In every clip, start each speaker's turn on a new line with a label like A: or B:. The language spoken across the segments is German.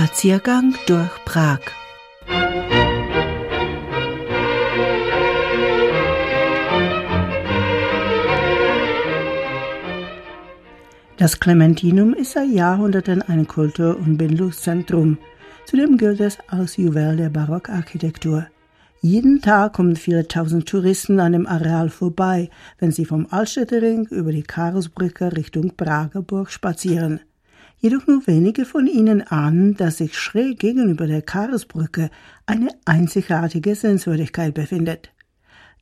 A: Spaziergang durch Prag. Das Clementinum ist seit Jahrhunderten ein Kultur- und Bildungszentrum. Zudem gilt es als Juwel der Barockarchitektur. Jeden Tag kommen viele tausend Touristen an dem Areal vorbei, wenn sie vom Altstädtering über die Karlsbrücke Richtung Prager Burg spazieren. Jedoch nur wenige von ihnen ahnen, dass sich schräg gegenüber der Karlsbrücke eine einzigartige Sehenswürdigkeit befindet.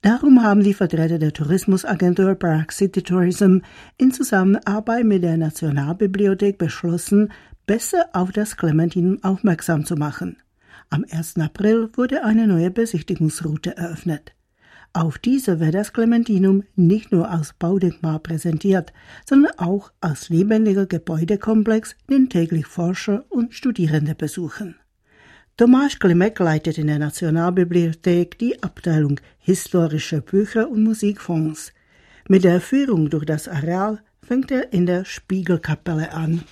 A: Darum haben die Vertreter der Tourismusagentur Prague City Tourism in Zusammenarbeit mit der Nationalbibliothek beschlossen, besser auf das Clementinum aufmerksam zu machen. Am 1. April wurde eine neue Besichtigungsroute eröffnet. Auf dieser wird das Clementinum nicht nur als Baudenkmal präsentiert, sondern auch als lebendiger Gebäudekomplex, den täglich Forscher und Studierende besuchen. Tomasz Klimek leitet in der Nationalbibliothek die Abteilung Historische Bücher und Musikfonds. Mit der Führung durch das Areal fängt er in der Spiegelkapelle an.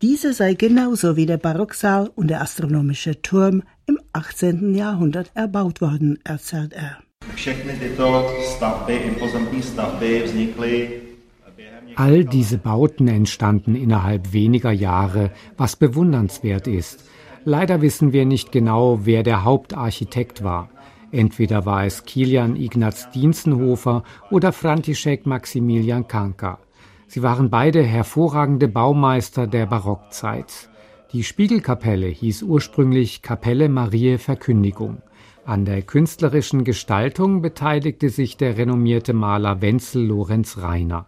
A: Diese sei genauso wie der Barocksaal und der astronomische Turm im 18. Jahrhundert erbaut worden, erzählt er.
B: All diese Bauten entstanden innerhalb weniger Jahre, was bewundernswert ist. Leider wissen wir nicht genau, wer der Hauptarchitekt war. Entweder war es Kilian Ignaz Dienstenhofer oder František Maximilian Kanka. Sie waren beide hervorragende Baumeister der Barockzeit. Die Spiegelkapelle hieß ursprünglich Kapelle Mariä Verkündigung. An der künstlerischen Gestaltung beteiligte sich der renommierte Maler Wenzel Lorenz Reiner.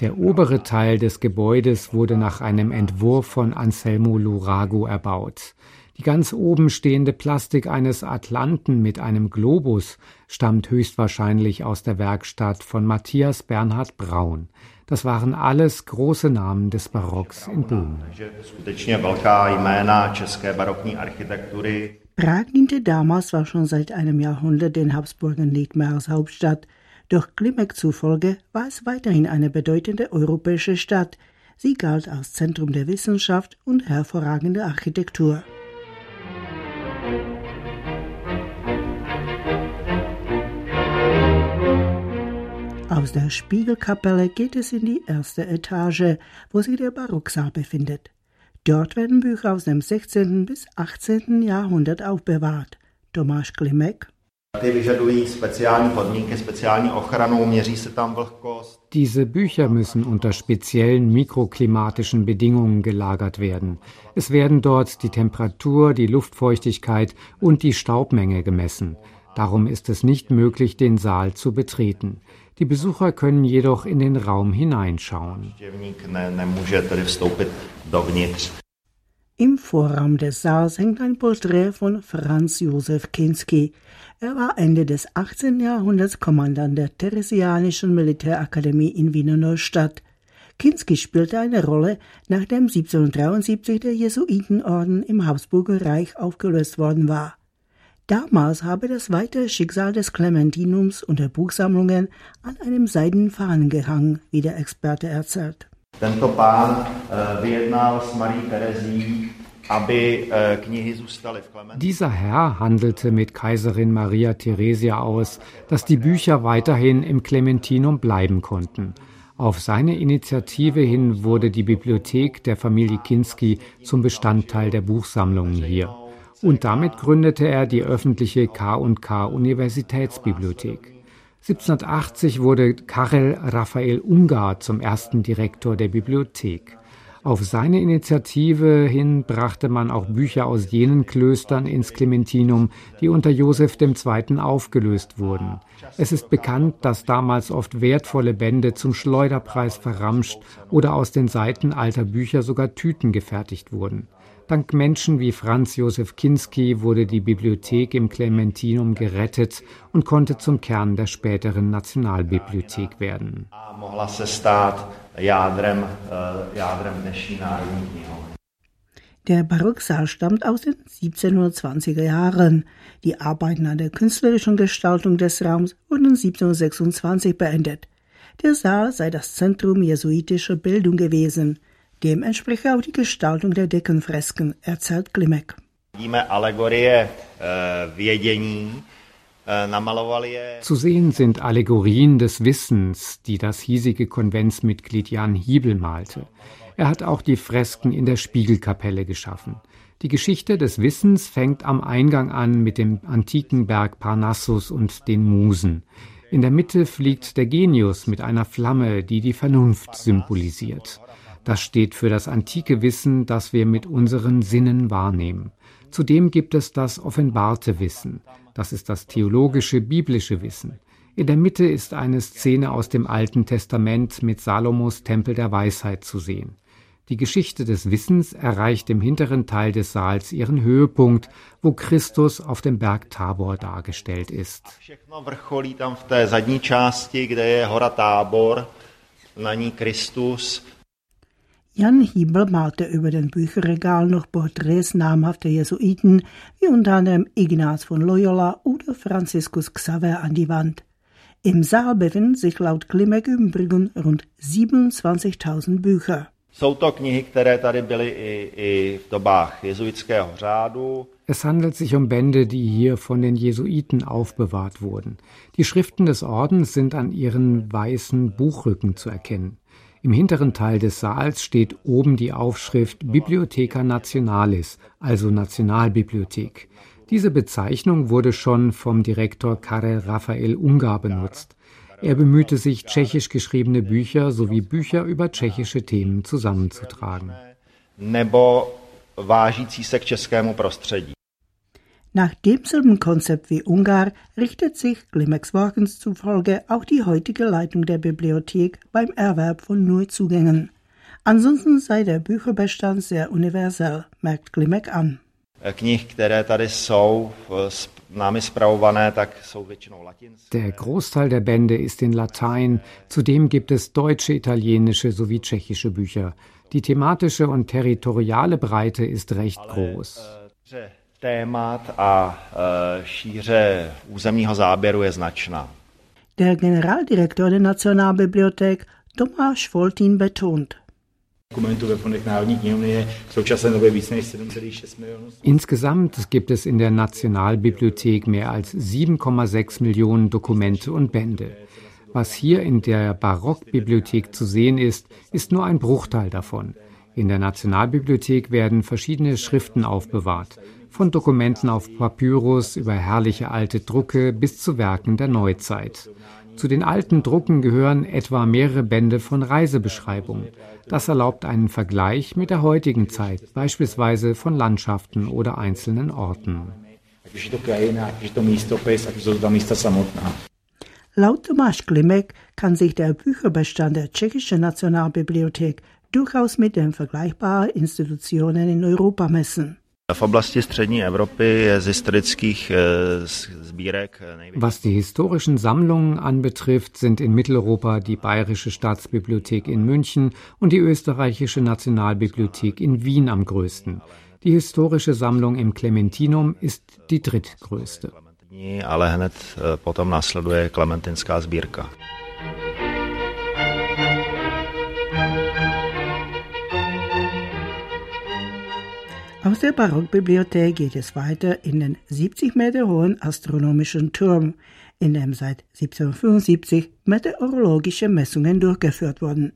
B: Der obere Teil des Gebäudes wurde nach einem Entwurf von Anselmo Lurago erbaut. Die ganz oben stehende Plastik eines Atlanten mit einem Globus stammt höchstwahrscheinlich aus der Werkstatt von Matthias Bernhard Braun. Das waren alles große Namen des Barocks in Böhmen.
A: Prag diente damals zwar schon seit einem Jahrhundert den Habsburgern nicht mehr als Hauptstadt, doch Klimek zufolge war es weiterhin eine bedeutende europäische Stadt. Sie galt als Zentrum der Wissenschaft und hervorragender Architektur. Aus der Spiegelkapelle geht es in die erste Etage, wo sich der Barocksaal befindet. Dort werden Bücher aus dem 16. bis 18. Jahrhundert aufbewahrt. Tomáš Klimek.
B: Diese Bücher müssen unter speziellen mikroklimatischen Bedingungen gelagert werden. Es werden dort die Temperatur, die Luftfeuchtigkeit und die Staubmenge gemessen. Darum ist es nicht möglich, den Saal zu betreten. Die Besucher können jedoch in den Raum hineinschauen.
A: Im Vorraum des Saals hängt ein Porträt von Franz Josef Kinski. Er war Ende des 18. Jahrhunderts Kommandant der Theresianischen Militärakademie in Wiener Neustadt. Kinski spielte eine Rolle, nachdem 1773 der Jesuitenorden im Habsburger Reich aufgelöst worden war. Damals habe das weitere Schicksal des Clementinums und der Buchsammlungen an einem Seidenfaden gehangen, wie der Experte erzählt. Tento pán
B: eh, vyjednal s Marí Terezí eh, dieser Herr handelte mit Kaiserin Maria Theresia aus, dass die Bücher weiterhin im Clementinum bleiben konnten. Auf seine Initiative hin wurde die Bibliothek der Familie Kinski zum Bestandteil der Buchsammlungen hier. Und damit gründete er die öffentliche K&K Universitätsbibliothek. 1780 wurde Karel Raphael Ungar zum ersten Direktor der Bibliothek. Auf seine Initiative hin brachte man auch Bücher aus jenen Klöstern ins Clementinum, die unter Joseph II. aufgelöst wurden. Es ist bekannt, dass damals oft wertvolle Bände zum Schleuderpreis verramscht oder aus den Seiten alter Bücher sogar Tüten gefertigt wurden. Dank Menschen wie Franz Josef Kinski wurde die Bibliothek im Clementinum gerettet und konnte zum Kern der späteren Nationalbibliothek werden.
A: Der Barocksaal stammt aus den 1720er Jahren. Die Arbeiten an der künstlerischen Gestaltung des Raums wurden 1726 beendet. Der Saal sei das Zentrum jesuitischer Bildung gewesen. Dem entspricht auch die Gestaltung der Deckenfresken, erzählt Klimek.
B: Eh, eh, Zu sehen sind Allegorien des Wissens, die das hiesige Konventsmitglied Jan Hiebel malte. Er hat auch die Fresken in der Spiegelkapelle geschaffen. Die Geschichte des Wissens fängt am Eingang an mit dem antiken Berg Parnassus und den Musen. In der Mitte fliegt der Genius mit einer Flamme, die die Vernunft symbolisiert. Das steht für das antike Wissen, das wir mit unseren Sinnen wahrnehmen. Zudem gibt es das offenbarte Wissen. Das ist das theologische, biblische Wissen. In der Mitte ist eine Szene aus dem Alten Testament mit Salomos Tempel der Weisheit zu sehen. Die Geschichte des Wissens erreicht im hinteren Teil des Saals ihren Höhepunkt, wo Christus auf dem Berg Tabor dargestellt ist.
A: Jan Hiebel malte über den Bücherregal noch Porträts namhafter Jesuiten, wie unter anderem Ignaz von Loyola oder Franziskus Xaver an die Wand. Im Saal befinden sich laut Klimek übrigens rund 27.000 Bücher.
B: Es handelt sich um Bände, die hier von den Jesuiten aufbewahrt wurden. Die Schriften des Ordens sind an ihren weißen Buchrücken zu erkennen. Im hinteren Teil des Saals steht oben die Aufschrift Bibliotheca Nationalis, also Nationalbibliothek. Diese Bezeichnung wurde schon vom Direktor Karel Raphael Ungar benutzt. Er bemühte sich, tschechisch geschriebene Bücher sowie Bücher über tschechische Themen zusammenzutragen.
A: Nach demselben Konzept wie Ungar richtet sich Glimex Workens zufolge auch die heutige Leitung der Bibliothek beim Erwerb von Neuzugängen. Ansonsten sei der Bücherbestand sehr universell, merkt Glimek an.
B: Latinské. Der Großteil der Bände ist in Latein, zudem gibt es deutsche, italienische sowie tschechische Bücher. Die thematische und territoriale Breite ist recht groß. Témat a eh, šíře územního záběru je značná.
A: Der Generaldirektor der Nationalbibliothek Tomáš Foltin betont,
B: Insgesamt gibt es in der Nationalbibliothek mehr als 7,6 Millionen Dokumente und Bände. Was hier in der Barockbibliothek zu sehen ist, ist nur ein Bruchteil davon. In der Nationalbibliothek werden verschiedene Schriften aufbewahrt, von Dokumenten auf Papyrus über herrliche alte Drucke bis zu Werken der Neuzeit. Zu den alten Drucken gehören etwa mehrere Bände von Reisebeschreibungen. Das erlaubt einen Vergleich mit der heutigen Zeit, beispielsweise von Landschaften oder einzelnen Orten.
A: Laut Tomasz Klimek kann sich der Bücherbestand der Tschechischen Nationalbibliothek durchaus mit den vergleichbaren Institutionen in Europa messen.
B: V oblasti střední Evropy je z historických eh, sbírek eh, Was die historischen Sammlungen anbetrifft, sind in Mitteleuropa die Bayerische Staatsbibliothek in München und die Österreichische Nationalbibliothek in Wien am größten. Die historische Sammlung im Clementinum ist die drittgrößte. Ale hned eh, potom následuje Klementinská sbírka.
A: Aus der Barockbibliothek geht es weiter in den 70 Meter hohen astronomischen Turm, in dem seit 1775 meteorologische Messungen durchgeführt wurden.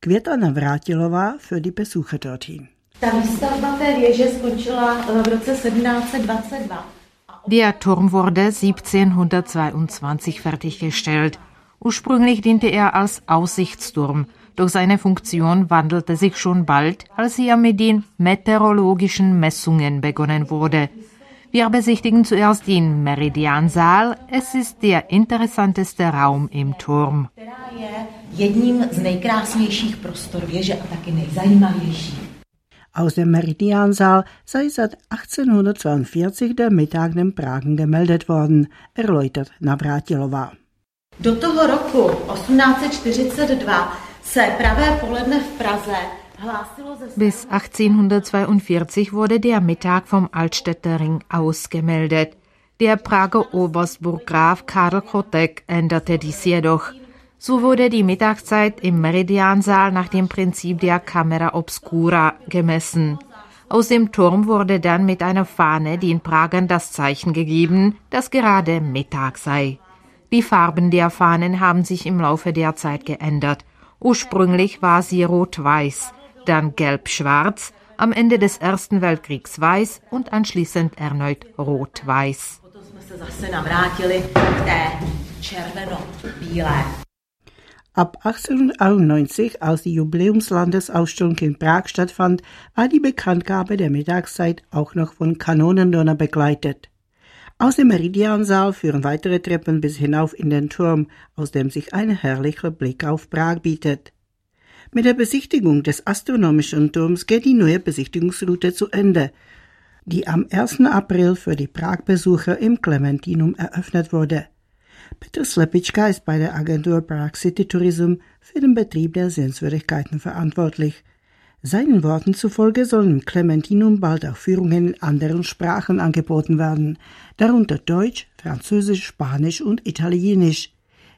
A: Květa Navrátilová für die Besucher dorthin.
C: Der Turm wurde 1722 fertiggestellt. Ursprünglich diente er als Aussichtsturm – doch seine Funktion wandelte sich schon bald, als hier mit den meteorologischen Messungen begonnen wurde. Wir besichtigen zuerst den Meridiansaal. Es ist der interessanteste Raum im Turm.
A: Aus dem Meridiansaal sei seit 1842 der Mittag in Pragen gemeldet worden, erläutert Navratilova.
C: Do toho roku 1842 bis 1842 wurde der Mittag vom Altstädter Ring ausgemeldet. Der Prager Oberstburggraf Karl Kotek änderte dies jedoch. So wurde die Mittagszeit im Meridiansaal nach dem Prinzip der Camera Obscura gemessen. Aus dem Turm wurde dann mit einer Fahne den Pragern das Zeichen gegeben, dass gerade Mittag sei. Die Farben der Fahnen haben sich im Laufe der Zeit geändert. Ursprünglich war sie rot-weiß, dann gelb-schwarz, am Ende des Ersten Weltkriegs weiß und anschließend erneut rot-weiß.
A: Ab 1891, als die Jubiläumslandesausstellung in Prag stattfand, war die Bekanntgabe der Mittagszeit auch noch von Kanonendonner begleitet. Aus dem Meridiansaal führen weitere Treppen bis hinauf in den Turm, aus dem sich ein herrlicher Blick auf Prag bietet. Mit der Besichtigung des astronomischen Turms geht die neue Besichtigungsroute zu Ende, die am 1. April für die Prag-Besucher im Clementinum eröffnet wurde. Peter Slepitschka ist bei der Agentur Prague City Tourism für den Betrieb der Sehenswürdigkeiten verantwortlich. Seinen Worten zufolge sollen im Clementinum bald auch Führungen in anderen Sprachen angeboten werden, darunter Deutsch, Französisch, Spanisch und Italienisch.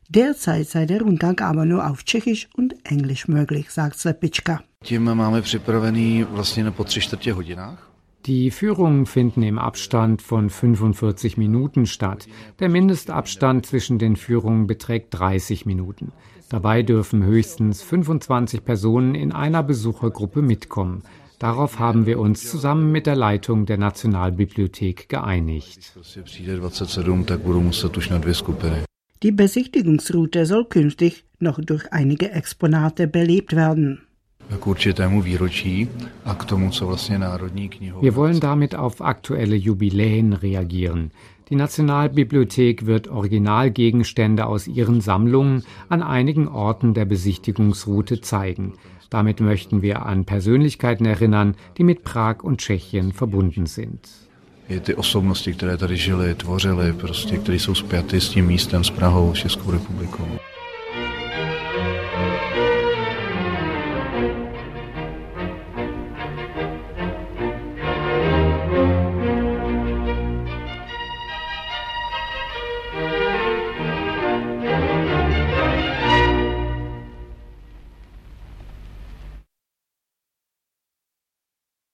A: Derzeit sei der Rundgang aber nur auf Tschechisch und Englisch möglich, sagt Slepitschka.
D: Tím máme připravený vlastně po tři čtvrtě hodinách.
B: Die Führungen finden im Abstand von 45 Minuten statt. Der Mindestabstand zwischen den Führungen beträgt 30 Minuten. Dabei dürfen höchstens 25 Personen in einer Besuchergruppe mitkommen. Darauf haben wir uns zusammen mit der Leitung der Nationalbibliothek geeinigt.
A: Die Besichtigungsroute soll künftig noch durch einige Exponate belebt werden.
B: Wir wollen damit auf aktuelle Jubiläen reagieren. Die Nationalbibliothek wird Originalgegenstände aus ihren Sammlungen an einigen Orten der Besichtigungsroute zeigen. Damit möchten wir an Persönlichkeiten erinnern, die mit Prag und Tschechien verbunden sind.
D: ty osobnosti, které tady žily, tvořily, prostě, které jsou spjaty s tím místem, s Prahou, s Českou republikou.